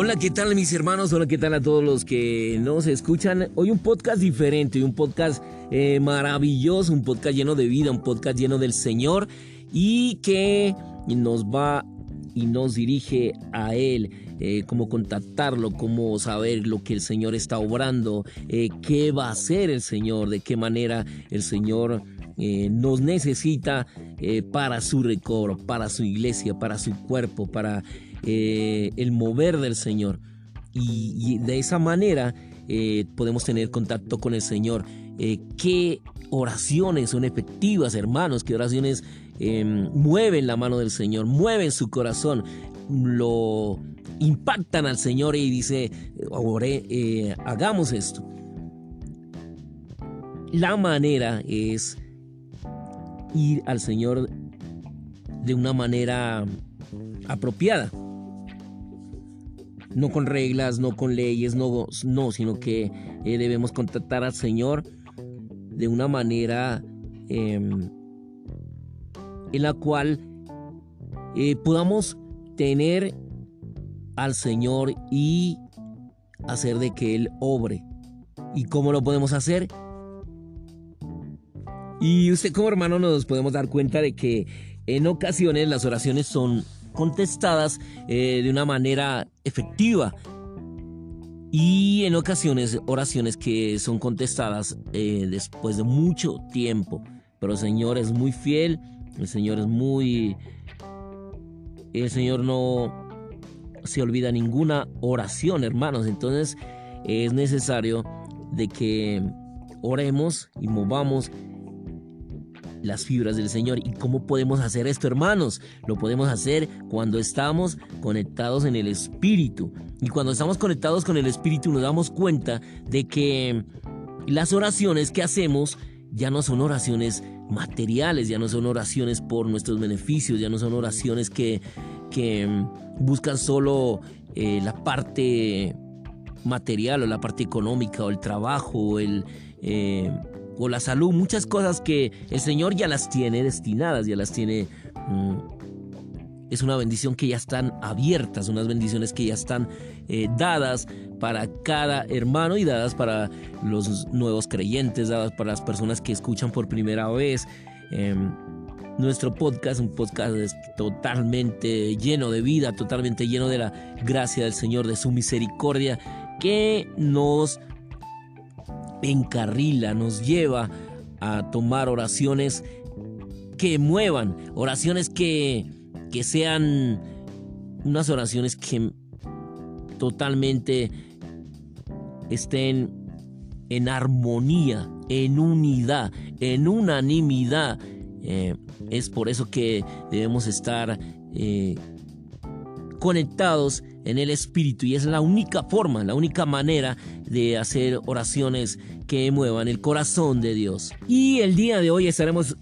Hola, ¿qué tal mis hermanos? Hola, ¿qué tal a todos los que nos escuchan? Hoy un podcast diferente, un podcast eh, maravilloso, un podcast lleno de vida, un podcast lleno del Señor y que nos va y nos dirige a Él, eh, cómo contactarlo, cómo saber lo que el Señor está obrando, eh, qué va a hacer el Señor, de qué manera el Señor nos necesita para su recobro, para su iglesia, para su cuerpo, para eh, el mover del Señor. Y, de esa manera eh, podemos tener contacto con el Señor. Eh, ¿Qué oraciones son efectivas, hermanos? ¿Qué oraciones em, mueven la mano del Señor? Mueven su corazón. Lo impactan al Señor y dice, hagamos esto. La manera es ir al Señor de una manera apropiada no con reglas, no con leyes, no, no sino que eh, debemos contactar al Señor de una manera em, en la cual eh, podamos tener al Señor y hacer de que Él obre. ¿Y cómo lo podemos hacer? Y usted como hermano nos podemos dar cuenta de que en ocasiones las oraciones son contestadas eh, de una manera efectiva. Y en ocasiones oraciones que son contestadas eh, después de mucho tiempo. Pero el Señor es muy fiel, el Señor es muy... El Señor no se olvida ninguna oración, hermanos. Entonces es necesario de que oremos y movamos las fibras del Señor. ¿Y cómo podemos hacer esto, hermanos? Lo podemos hacer cuando estamos conectados en el Espíritu. Y cuando estamos conectados con el Espíritu nos damos cuenta de que las oraciones que hacemos ya no son oraciones materiales, ya no son oraciones por nuestros beneficios, ya no son oraciones que, que mm, buscan solo eh, la parte material o la parte económica o el trabajo o el... Eh, o la salud, muchas cosas que el Señor ya las tiene destinadas, ya las tiene... Mm, es una bendición que ya están abiertas, unas bendiciones que ya están eh, dadas para cada hermano y dadas para los nuevos creyentes, dadas para las personas que escuchan por primera vez. Em, nuestro podcast, un podcast totalmente lleno de vida, totalmente lleno de la gracia del Señor, de su misericordia, que nos encarrila, nos lleva a tomar oraciones que muevan, oraciones que, que sean unas oraciones que totalmente estén en armonía, en unidad, en unanimidad. Eh, es por eso que debemos estar eh, conectados en el Espíritu. Y es la única forma, la única manera de hacer oraciones que muevan el corazón de Dios. Y el día de hoy estaremos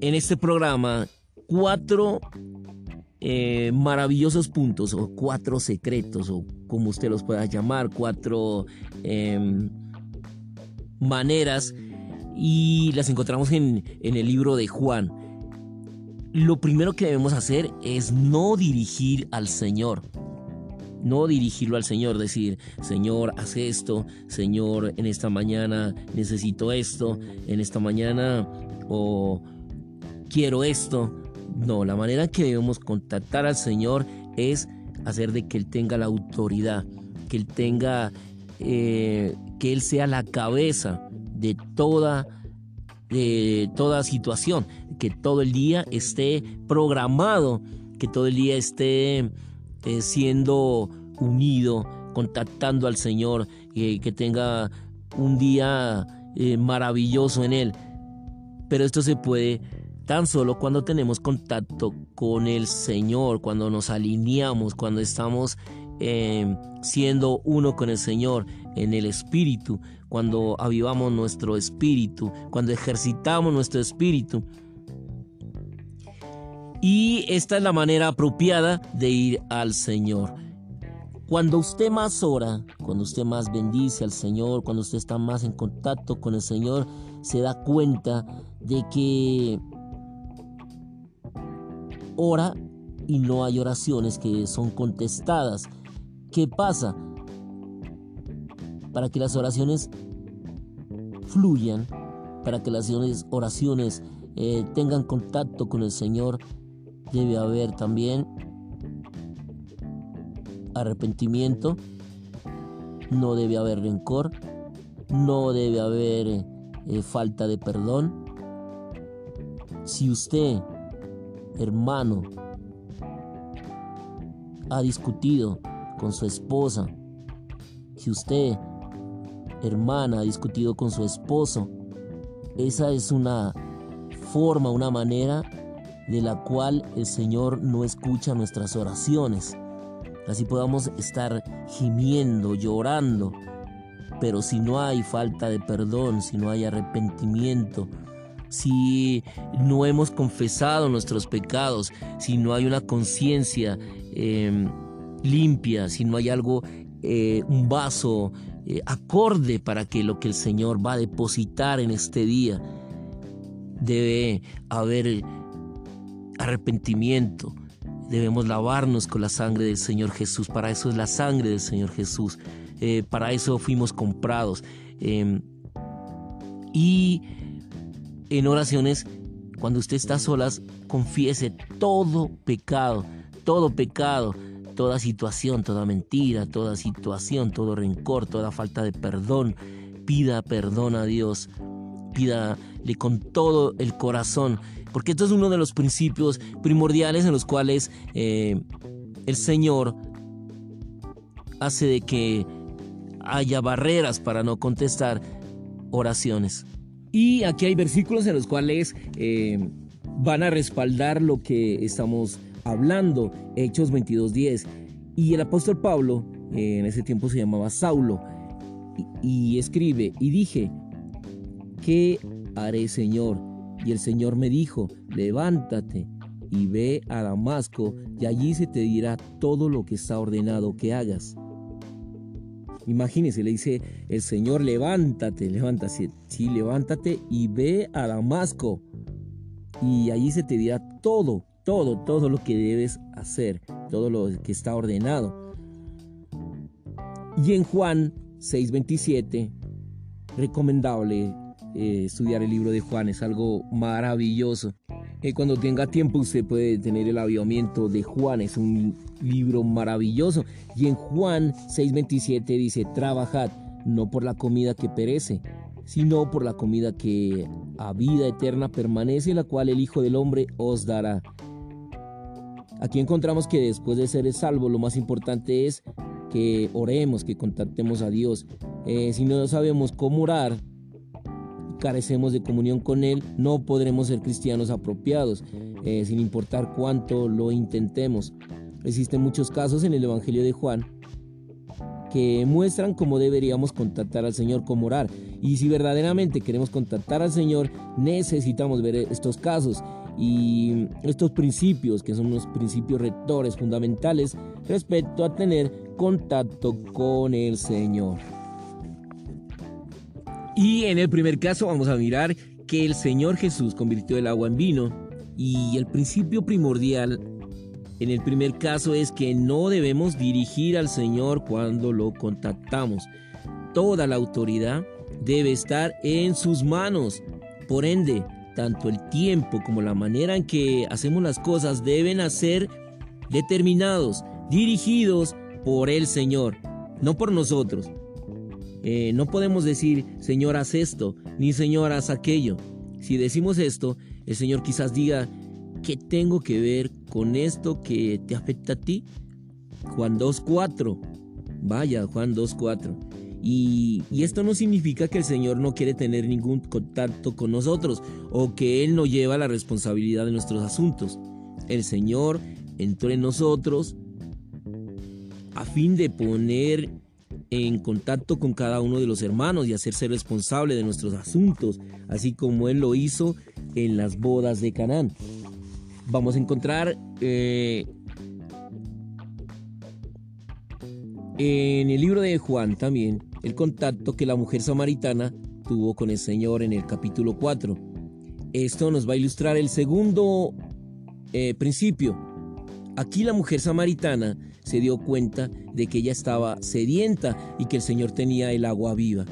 en este programa cuatro eh, maravillosos puntos o cuatro secretos o como usted los pueda llamar, cuatro em, maneras. Y las encontramos en, en el libro de Juan lo primero que debemos hacer es no dirigir al Señor. No dirigirlo al Señor, decir, Señor, haz esto, Señor, en esta mañana necesito esto, en esta mañana o quiero esto. No, la manera que debemos contactar al Señor es hacer de que Él tenga la autoridad, que Él tenga, eh, que Él sea la cabeza de toda, de toda situación que todo el día esté programado, que todo el día esté eh, siendo unido, contactando al Señor, que tenga un día eh, maravilloso en Él. Pero esto se puede tan solo cuando tenemos contacto con el Señor, cuando nos alineamos, cuando estamos eh, siendo uno con el Señor en el Espíritu, cuando avivamos nuestro espíritu, cuando ejercitamos nuestro espíritu. Y esta es la manera apropiada de ir al Señor. Cuando usted más ora, cuando usted más bendice al Señor, cuando usted está más en contacto con el Señor, se da cuenta de que ora y no hay oraciones que son contestadas. ¿Qué pasa? Para que las oraciones fluyan, para que las oraciones eh, tengan contacto con el Señor, debe haber también arrepentimiento, no debe haber rencor, no debe haber eh, falta de perdón. Si usted, hermano, ha discutido con su esposa, si usted, hermana, ha discutido con su esposo, esa es una forma, una manera de la cual el Señor no escucha nuestras oraciones. Así podamos estar gimiendo, llorando. Pero si no hay falta de perdón, si no hay arrepentimiento, si no hemos confesado nuestros pecados, si no hay una conciencia em, limpia, si no hay algo, eh, un vaso eh, acorde para que lo que el Señor va a depositar en este día, debe haber arrepentimiento. Debemos lavarnos con la sangre del Señor Jesús. Para eso es la sangre del Señor Jesús. Eh, para eso fuimos comprados. Em, y en oraciones, cuando usted está solas, confiese todo pecado, todo pecado, toda situación, toda mentira, toda situación, todo rencor, toda falta de perdón. Pida perdón a Dios. Pídale con todo el corazón porque esto es uno de los principios primordiales en los cuales eh, el Señor hace de que haya barreras para no contestar oraciones. Y aquí hay versículos en los cuales eh, van a respaldar lo que estamos hablando. Hechos 22.10. Y el apóstol Pablo, eh, en ese tiempo se llamaba Saulo, y escribe, y dije, ¿qué haré Señor? Y el Señor me dijo, levántate y ve a Damasco, y allí se te dirá todo lo que está ordenado que hagas. Imagínese, le dice el Señor, levántate, levántate, sí, levántate y ve a Damasco. Y allí se te dirá todo, todo, todo lo que debes hacer, todo lo que está ordenado. Y en Juan 6:27, recomendable eh, estudiar el libro de Juan, es algo maravilloso. Eh, cuando tenga tiempo usted puede tener el avivamiento de Juan, es un libro maravilloso. Y en Juan 6:27 dice, trabajad no por la comida que perece, sino por la comida que a vida eterna permanece, la cual el Hijo del Hombre os dará. Aquí encontramos que después de ser salvo, lo más importante es que oremos, que contactemos a Dios. Eh, si no sabemos cómo orar, carecemos de comunión con Él, no podremos ser cristianos apropiados, eh, sin importar cuánto lo intentemos. Existen muchos casos en el Evangelio de Juan que muestran cómo deberíamos contactar al Señor, cómo orar. Y si verdaderamente queremos contactar al Señor, necesitamos ver estos casos y estos principios, que son unos principios rectores fundamentales respecto a tener contacto con el Señor. Y en el primer caso vamos a mirar que el Señor Jesús convirtió el agua en vino y el principio primordial en el primer caso es que no debemos dirigir al Señor cuando lo contactamos. Toda la autoridad debe estar en sus manos. Por ende, tanto el tiempo como la manera en que hacemos las cosas deben ser determinados, dirigidos por el Señor, no por nosotros. Eh, no podemos decir, Señor, haz esto, ni Señor, haz aquello. Si decimos esto, el Señor quizás diga, ¿qué tengo que ver con esto que te afecta a ti? Juan 2.4. Vaya, Juan 2.4. Y, y, esto no significa que el Señor no quiere tener ningún contacto con nosotros o que Él no lleva la responsabilidad de nuestros asuntos. El Señor entró en nosotros a fin de poner en contacto con cada uno de los hermanos y hacerse responsable de nuestros asuntos, así como Él lo hizo en las bodas de Canaán. Vamos a encontrar eh, en el libro de Juan también el contacto que la mujer samaritana tuvo con el Señor en el capítulo 4. Esto nos va a ilustrar el segundo eh, principio. Aquí la mujer samaritana se dio cuenta de que ella estaba sedienta y que el Señor tenía el agua viva.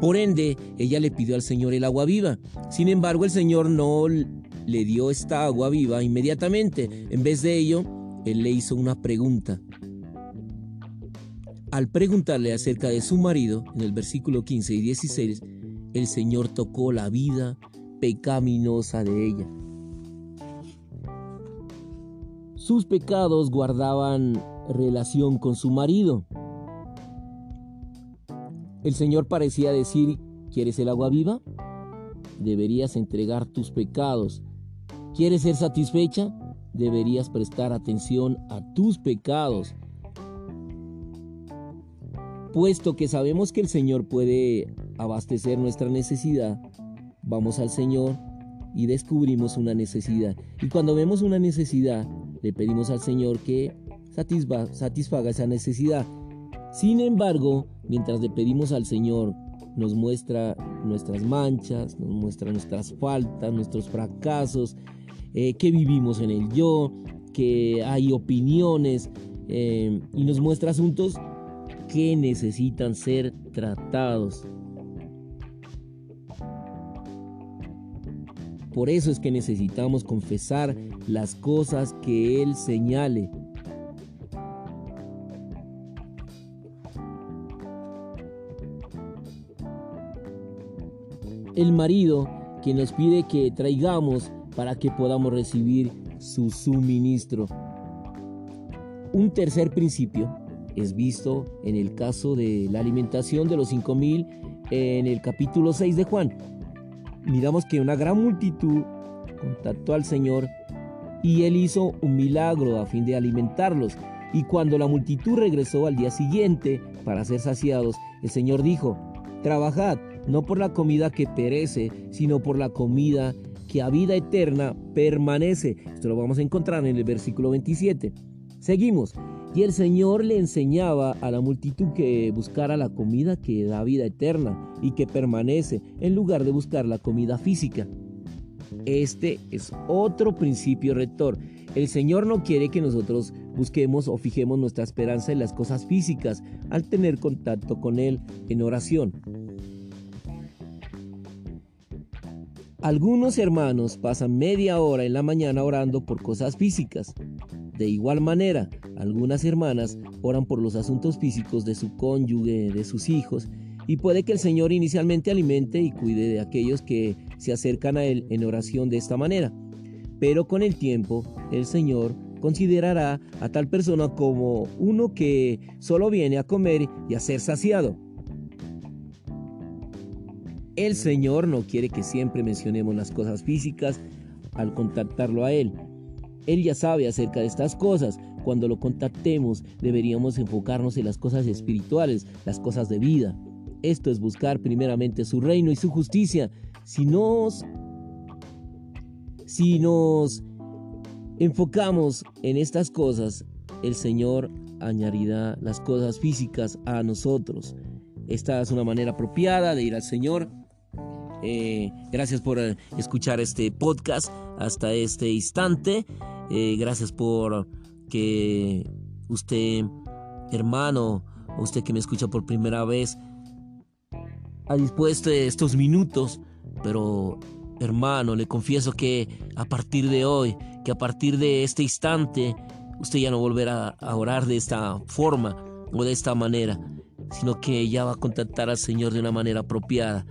Por ende, ella le pidió al Señor el agua viva. Sin embargo, el Señor no le dio esta agua viva inmediatamente. En vez de ello, Él le hizo una pregunta. Al preguntarle acerca de su marido, en el versículo 15 y 16, el Señor tocó la vida pecaminosa de ella. Sus pecados guardaban relación con su marido. El Señor parecía decir, ¿quieres el agua viva? Deberías entregar tus pecados. ¿Quieres ser satisfecha? Deberías prestar atención a tus pecados Puesto que sabemos que el Señor puede abastecer nuestra necesidad, vamos al Señor y descubrimos una necesidad. Y cuando vemos una necesidad, le pedimos al Señor que satisfaga esa necesidad. Sin embargo, mientras le pedimos al Señor, nos muestra nuestras manchas, nos muestra nuestras faltas, nuestros fracasos, eh, que vivimos en el yo, que hay opiniones eh, y nos muestra asuntos que necesitan ser tratados. Por eso es que necesitamos confesar las cosas que Él señale. El marido que nos pide que traigamos para que podamos recibir su suministro. Un tercer principio es visto en el caso de la alimentación de los 5000 en el capítulo 6 de Juan. Miramos que una gran multitud contactó al Señor y él hizo un milagro a fin de alimentarlos. Y cuando la multitud regresó al día siguiente para ser saciados, el Señor dijo, trabajad no por la comida que perece, sino por la comida que a vida eterna permanece. Esto lo vamos a encontrar en el versículo 27. Seguimos. Y el Señor le enseñaba a la multitud que buscara la comida que da vida eterna y que permanece en lugar de buscar la comida física. Este es otro principio rector. El Señor no quiere que nosotros busquemos o fijemos nuestra esperanza en las cosas físicas al tener contacto con Él en oración. Algunos hermanos pasan media hora en la mañana orando por cosas físicas. De igual manera, algunas hermanas oran por los asuntos físicos de su cónyuge, de sus hijos, y puede que el Señor inicialmente alimente y cuide de aquellos que se acercan a Él en oración de esta manera. Pero con el tiempo, el Señor considerará a tal persona como uno que solo viene a comer y a ser saciado. El Señor no quiere que siempre mencionemos las cosas físicas al contactarlo a Él, él ya sabe acerca de estas cosas. Cuando lo contactemos deberíamos enfocarnos en las cosas espirituales, las cosas de vida. Esto es buscar primeramente su reino y su justicia. Si nos, si nos enfocamos en estas cosas, el Señor añadirá las cosas físicas a nosotros. Esta es una manera apropiada de ir al Señor. Eh, gracias por eh, escuchar este podcast hasta este instante. Eh, gracias por que usted, hermano, usted que me escucha por primera vez, ha dispuesto estos minutos, pero hermano, le confieso que a partir de hoy, que a partir de este instante, usted ya no volverá a orar de esta forma o de esta manera, sino que ya va a contactar al Señor de una manera apropiada.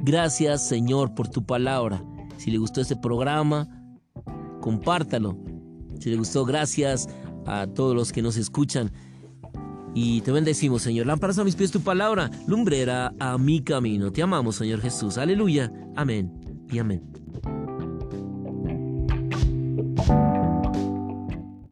Gracias Señor por tu palabra. Si le gustó este programa, compártalo. Si le gustó, gracias a todos los que nos escuchan. Y te bendecimos, Señor. Lámparas a mis pies tu palabra, lumbrera a mi camino. Te amamos, Señor Jesús. Aleluya. Amén y amén.